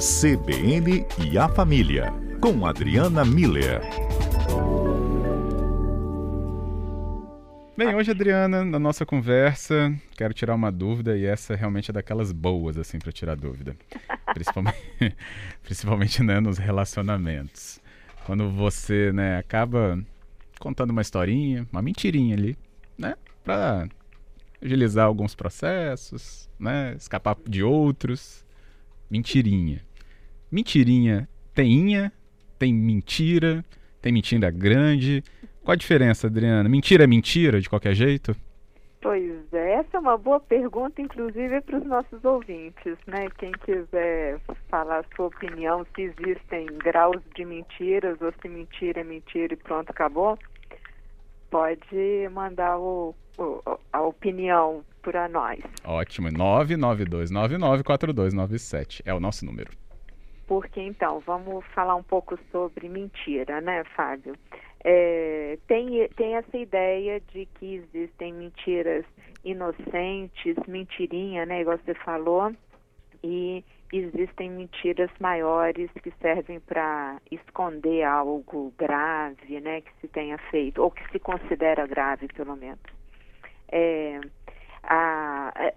CBN e a Família, com Adriana Miller. Bem, hoje, Adriana, na nossa conversa, quero tirar uma dúvida e essa realmente é daquelas boas, assim, para tirar dúvida. Principalmente, principalmente né, nos relacionamentos. Quando você, né, acaba contando uma historinha, uma mentirinha ali, né, para agilizar alguns processos, né, escapar de outros. Mentirinha. Mentirinha tem tem mentira, tem mentira grande. Qual a diferença, Adriana? Mentira é mentira de qualquer jeito? Pois é, essa é uma boa pergunta, inclusive para os nossos ouvintes, né? Quem quiser falar a sua opinião, se existem graus de mentiras ou se mentira é mentira e pronto, acabou, pode mandar o, o a opinião para nós. Ótimo, 992994297 é o nosso número. Porque então, vamos falar um pouco sobre mentira, né, Fábio? É, tem, tem essa ideia de que existem mentiras inocentes, mentirinha, né, igual você falou, e existem mentiras maiores que servem para esconder algo grave, né, que se tenha feito, ou que se considera grave, pelo menos. É, a,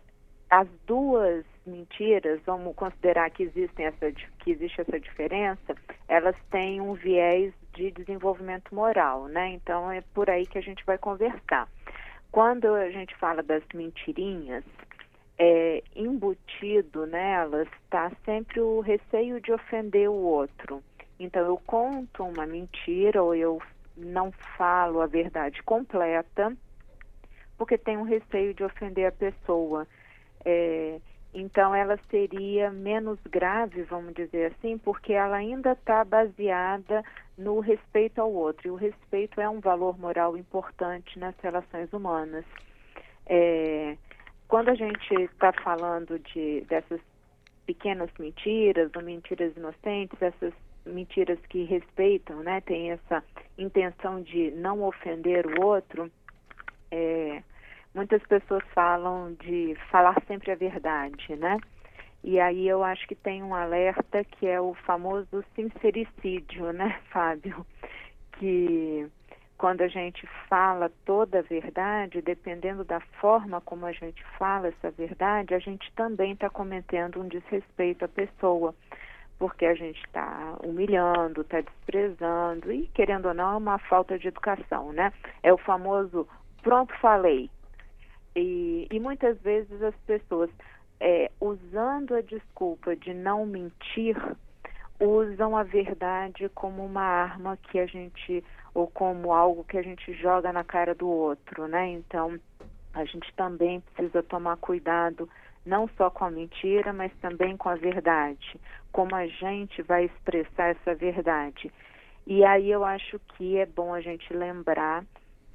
as duas mentiras, vamos considerar que, existem essa, que existe essa diferença, elas têm um viés de desenvolvimento moral, né? Então é por aí que a gente vai conversar. Quando a gente fala das mentirinhas, é, embutido nelas está sempre o receio de ofender o outro. Então eu conto uma mentira ou eu não falo a verdade completa porque tem um receio de ofender a pessoa. É, então, ela seria menos grave, vamos dizer assim, porque ela ainda está baseada no respeito ao outro. E o respeito é um valor moral importante nas relações humanas. É, quando a gente está falando de, dessas pequenas mentiras ou mentiras inocentes, essas mentiras que respeitam, né, tem essa intenção de não ofender o outro, é, muitas pessoas falam de falar sempre a verdade, né? E aí eu acho que tem um alerta que é o famoso sincericídio, né, Fábio? Que quando a gente fala toda a verdade, dependendo da forma como a gente fala essa verdade, a gente também está cometendo um desrespeito à pessoa, porque a gente está humilhando, está desprezando e, querendo ou não, é uma falta de educação, né? É o famoso pronto falei, e, e muitas vezes as pessoas, é, usando a desculpa de não mentir, usam a verdade como uma arma que a gente, ou como algo que a gente joga na cara do outro, né? Então, a gente também precisa tomar cuidado não só com a mentira, mas também com a verdade. Como a gente vai expressar essa verdade. E aí eu acho que é bom a gente lembrar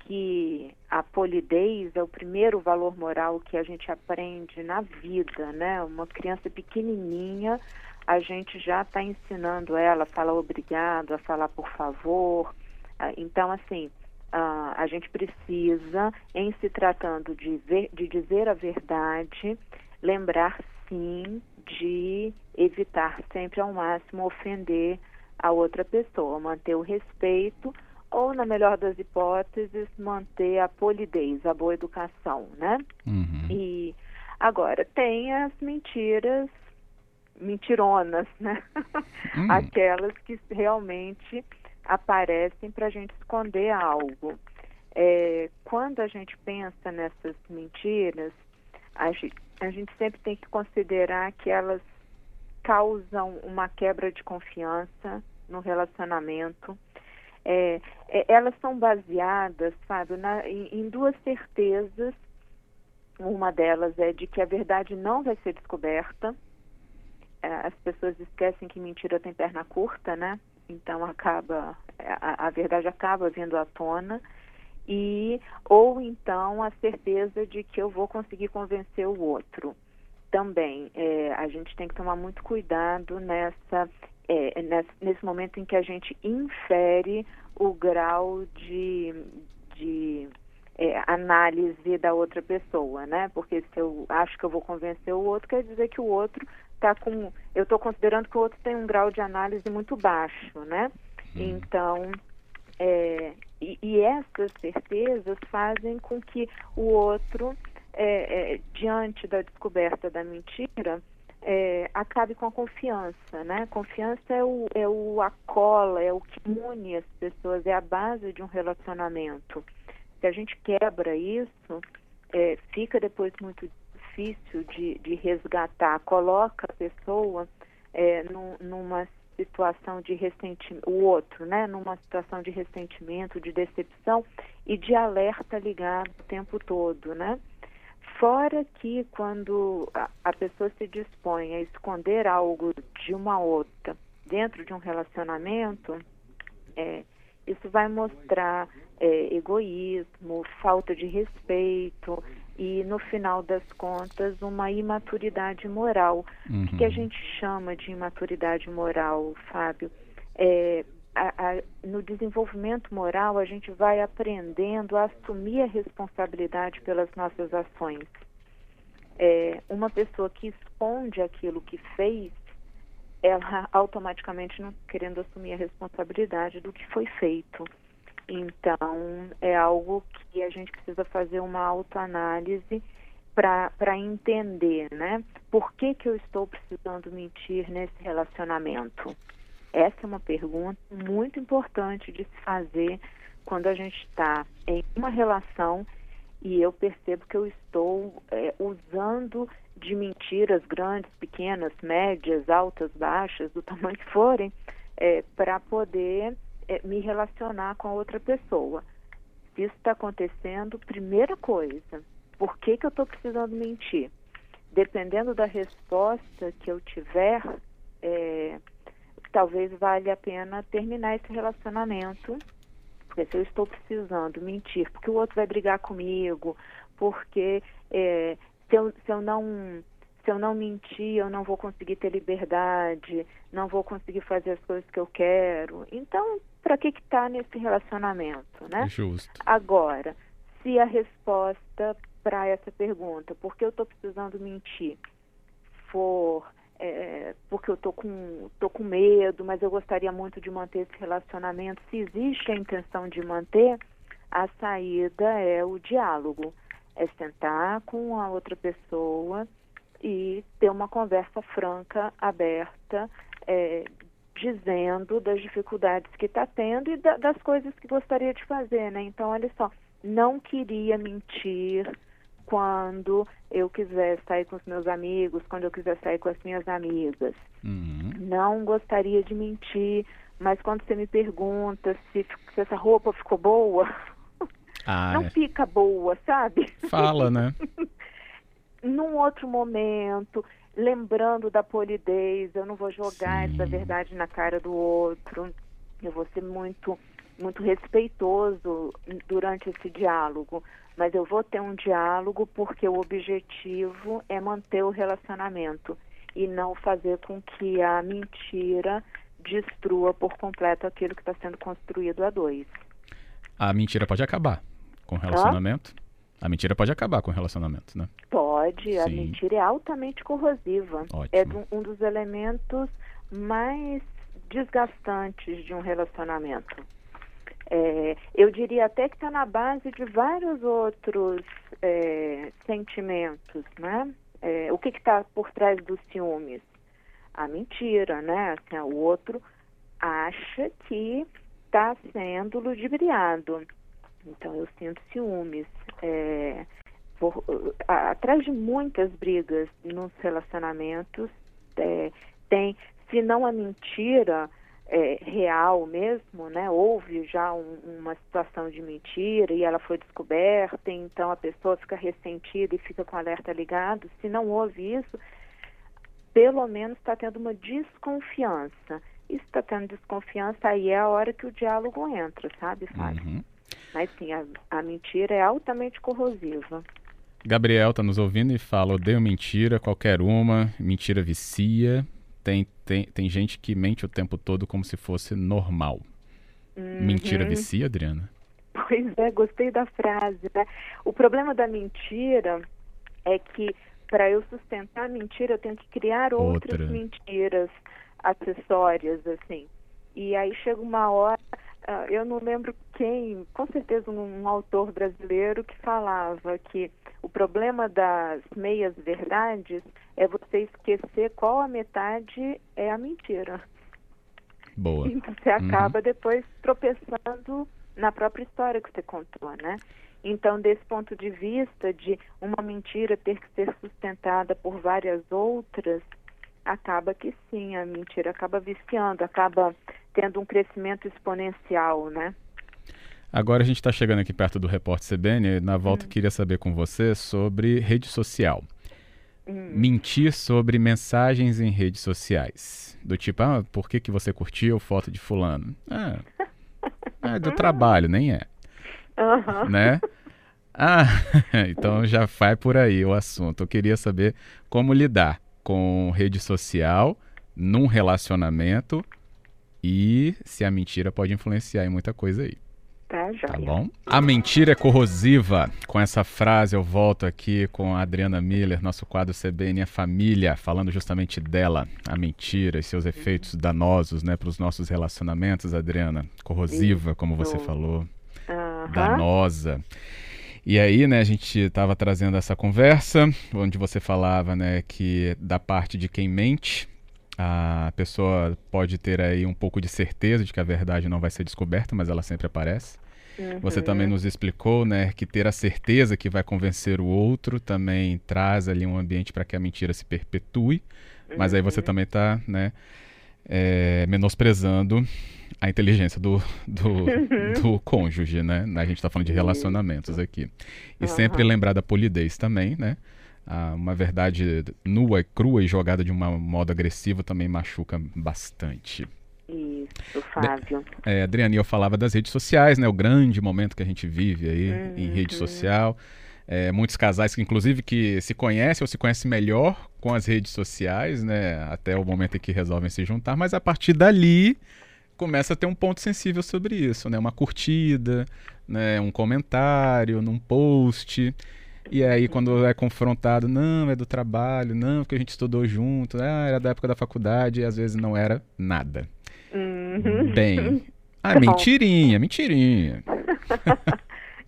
que a polidez é o primeiro valor moral que a gente aprende na vida, né? Uma criança pequenininha, a gente já está ensinando ela a falar obrigado, a falar por favor. Ah, então, assim, a gente precisa, em se tratando de, ver, de dizer a verdade, lembrar sim de evitar sempre ao máximo ofender a outra pessoa, manter o respeito ou, na melhor das hipóteses, manter a polidez, a boa educação, né? Uhum. E agora, tem as mentiras mentironas, né? Hum. Aquelas que realmente aparecem para a gente esconder algo. É, quando a gente pensa nessas mentiras, a gente, a gente sempre tem que considerar que elas causam uma quebra de confiança no relacionamento, é, é, elas são baseadas, sabe, na, em, em, duas certezas. Uma delas é de que a verdade não vai ser descoberta. É, as pessoas esquecem que mentira tem perna curta, né? Então acaba a, a verdade acaba vindo à tona e ou então a certeza de que eu vou conseguir convencer o outro também é, a gente tem que tomar muito cuidado nessa é, nesse, nesse, momento em que a gente infere o grau de, de é, análise da outra pessoa, né? Porque se eu acho que eu vou convencer o outro, quer dizer que o outro está com. Eu estou considerando que o outro tem um grau de análise muito baixo, né? Hum. Então, é, e, e, essas certezas fazem com que o outro, é, é, diante da descoberta da mentira, é, acabe com a confiança, né? Confiança é o, é o a cola, é o que une as pessoas, é a base de um relacionamento. Se a gente quebra isso, é, fica depois muito difícil de, de resgatar, coloca a pessoa é, num, numa situação de ressentimento, o outro, né, numa situação de ressentimento, de decepção e de alerta ligado o tempo todo, né? Fora que quando a, a pessoa se dispõe a esconder algo de uma outra dentro de um relacionamento, é, isso vai mostrar é, egoísmo, falta de respeito e, no final das contas, uma imaturidade moral. Uhum. O que a uhum. gente chama de imaturidade moral, Fábio? É, a, a, no desenvolvimento moral, a gente vai aprendendo a assumir a responsabilidade pelas nossas ações. É, uma pessoa que esconde aquilo que fez, ela automaticamente não querendo assumir a responsabilidade do que foi feito. Então, é algo que a gente precisa fazer uma autoanálise para entender, né? Por que, que eu estou precisando mentir nesse relacionamento? Essa é uma pergunta muito importante de se fazer quando a gente está em uma relação e eu percebo que eu estou é, usando de mentiras grandes, pequenas, médias, altas, baixas, do tamanho que forem, é, para poder é, me relacionar com a outra pessoa. Se isso está acontecendo, primeira coisa, por que, que eu estou precisando mentir? Dependendo da resposta que eu tiver, é, talvez valha a pena terminar esse relacionamento. Porque se eu estou precisando mentir, porque o outro vai brigar comigo, porque é, se, eu, se eu não se eu não mentir, eu não vou conseguir ter liberdade, não vou conseguir fazer as coisas que eu quero. Então, para que está nesse relacionamento, né? Justo. Agora, se a resposta para essa pergunta, por que eu estou precisando mentir, for é, porque eu tô com, tô com medo, mas eu gostaria muito de manter esse relacionamento, se existe a intenção de manter, a saída é o diálogo. É sentar com a outra pessoa e ter uma conversa franca, aberta, é, dizendo das dificuldades que está tendo e da, das coisas que gostaria de fazer, né? Então, olha só, não queria mentir quando eu quiser sair com os meus amigos, quando eu quiser sair com as minhas amigas. Uhum. Não gostaria de mentir, mas quando você me pergunta se, se essa roupa ficou boa, ah, não é. fica boa, sabe? Fala, né? Num outro momento, lembrando da polidez, eu não vou jogar Sim. essa verdade na cara do outro. Eu vou ser muito muito respeitoso durante esse diálogo, mas eu vou ter um diálogo porque o objetivo é manter o relacionamento e não fazer com que a mentira destrua por completo aquilo que está sendo construído a dois. A mentira pode acabar com o relacionamento? Ah? A mentira pode acabar com o relacionamento, né? Pode, Sim. a mentira é altamente corrosiva. Ótimo. É um dos elementos mais desgastantes de um relacionamento. É, eu diria até que está na base de vários outros é, sentimentos, né? É, o que está por trás dos ciúmes? A mentira, né? Assim, o outro acha que está sendo ludibriado. Então eu sinto ciúmes. É, por, atrás de muitas brigas nos relacionamentos, é, tem, se não a mentira é, real mesmo, né? Houve já um, uma situação de mentira e ela foi descoberta, então a pessoa fica ressentida e fica com o alerta ligado. Se não houve isso, pelo menos está tendo uma desconfiança. Isso está tendo desconfiança, aí é a hora que o diálogo entra, sabe, Fábio? Uhum. Mas sim, a, a mentira é altamente corrosiva. Gabriel está nos ouvindo e fala: odeio mentira, qualquer uma, mentira vicia. Tem, tem, tem gente que mente o tempo todo como se fosse normal. Uhum. Mentira vicia, Adriana? Pois é, gostei da frase. Né? O problema da mentira é que para eu sustentar a mentira, eu tenho que criar outras Outra. mentiras acessórias, assim. E aí chega uma hora, ah, eu não lembro quem, com certeza um, um autor brasileiro que falava que o problema das meias verdades é você esquecer qual a metade é a mentira. Boa. Então você acaba depois tropeçando na própria história que você contou, né? Então, desse ponto de vista de uma mentira ter que ser sustentada por várias outras, acaba que sim, a mentira acaba viciando, acaba tendo um crescimento exponencial, né? Agora a gente está chegando aqui perto do repórter CBN. Na volta, Hum. queria saber com você sobre rede social. Hum. Mentir sobre mensagens em redes sociais. Do tipo, ah, por que, que você curtiu foto de fulano? Ah, é do trabalho, nem é, Aham. né? Ah, então já vai por aí o assunto. Eu queria saber como lidar com rede social num relacionamento e se a mentira pode influenciar em muita coisa aí. Tá, Tá bom? A mentira é corrosiva. Com essa frase eu volto aqui com a Adriana Miller, nosso quadro CBN a Família, falando justamente dela, a mentira e seus efeitos danosos, né, para os nossos relacionamentos, Adriana. Corrosiva, como você Isso. falou, Aham. danosa. E aí, né, a gente estava trazendo essa conversa, onde você falava, né, que da parte de quem mente, a pessoa pode ter aí um pouco de certeza de que a verdade não vai ser descoberta, mas ela sempre aparece. Você Uhum. também nos explicou, né, que ter a certeza que vai convencer o outro também traz ali um ambiente para que a mentira se perpetue. Mas aí Uhum. você também está, né, é, menosprezando a inteligência do, do, do cônjuge, né? A gente está falando de relacionamentos aqui. E sempre lembrar da polidez também, né? Ah, uma verdade nua e crua e jogada de um modo agressivo também machuca bastante. Isso, Fábio. É, Adriane, eu falava das redes sociais, né? O grande momento que a gente vive aí em rede Uhum. social. É, muitos casais que, inclusive, que se conhecem ou se conhecem melhor com as redes sociais, né? Até o momento em que resolvem se juntar, mas a partir dali começa a ter um ponto sensível sobre isso, né? Uma curtida, né? Um comentário num post. E aí, quando é confrontado, não, é do trabalho, não, porque a gente estudou junto, ah, era da época da faculdade, e às vezes não era nada. Uhum. Bem. Ah, mentirinha, mentirinha.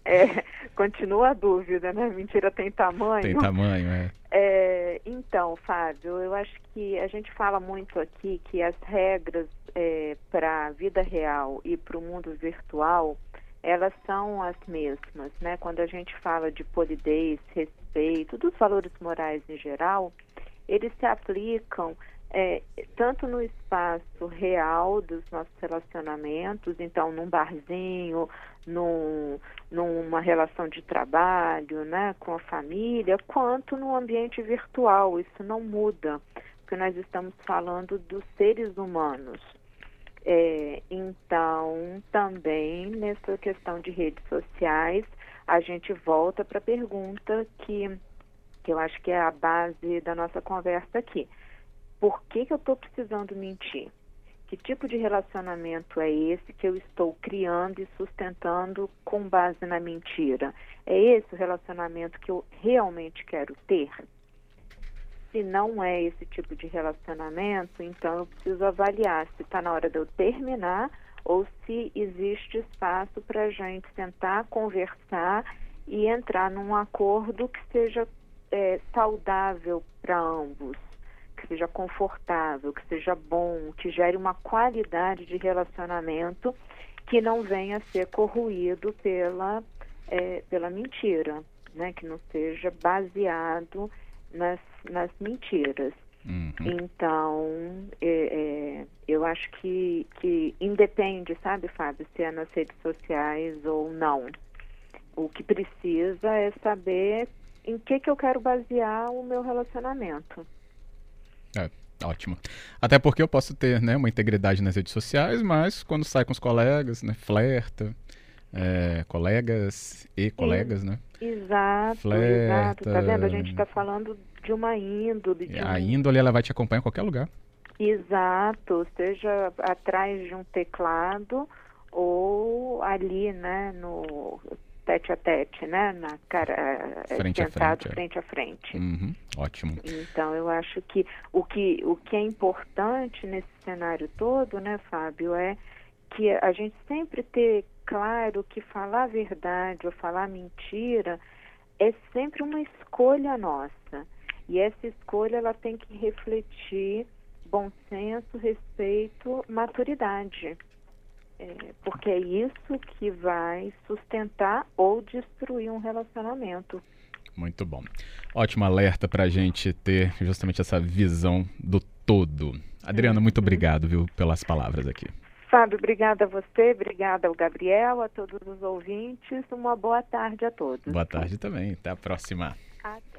É, continua a dúvida, né? Mentira tem tamanho. Tem tamanho, é. É, então, Fábio, eu acho que a gente fala muito aqui que as regras para a vida real e para o mundo virtual, elas são as mesmas, né? Quando a gente fala de polidez, respeito, dos valores morais em geral, eles se aplicam é, tanto no espaço real dos nossos relacionamentos, então num barzinho, num, numa relação de trabalho, né, com a família, quanto no ambiente virtual. Isso não muda, porque nós estamos falando dos seres humanos. É, então, também nessa questão de redes sociais, a gente volta para a pergunta que, que eu acho que é a base da nossa conversa aqui. Por que, que eu estou precisando mentir? Que tipo de relacionamento é esse que eu estou criando e sustentando com base na mentira? É esse o relacionamento que eu realmente quero ter? Se não é esse tipo de relacionamento, então eu preciso avaliar se está na hora de eu terminar ou se existe espaço para a gente sentar, conversar e entrar num acordo que seja é, saudável para ambos que seja confortável, que seja bom, que gere uma qualidade de relacionamento que não venha a ser corroído pela, é, pela mentira, né? que não seja baseado nas, nas mentiras. Uhum. Então, é, é, eu acho que, que independe, sabe, Fábio, se é nas redes sociais ou não. O que precisa é saber em que, que eu quero basear o meu relacionamento. É, ótimo. Até porque eu posso ter né, uma integridade nas redes sociais, mas quando sai com os colegas, né, flerta, é, colegas e colegas, né? Exato, Flerta. exato. Tá vendo? A gente está falando de uma índole. De A um... índole ela vai te acompanhar em qualquer lugar. Exato, seja atrás de um teclado ou ali, né, no tete a tete, né? Na cara, eh, frente sentado a frente, é. frente a frente. Uhum, ótimo. Então eu acho que o que o que é importante nesse cenário todo, né, Fábio, é que a gente sempre ter claro que falar a verdade ou falar mentira é sempre uma escolha nossa. E essa escolha ela tem que refletir bom senso, respeito, maturidade. É, porque é isso que vai sustentar ou destruir um relacionamento. Muito bom. Ótimo alerta para a gente ter justamente essa visão do todo. Adriana, muito uhum. obrigado, viu, pelas palavras aqui. Fábio, obrigada a você, obrigada ao Gabriel, a todos os ouvintes. Uma boa tarde a todos. Boa tarde também. Até a próxima. Até.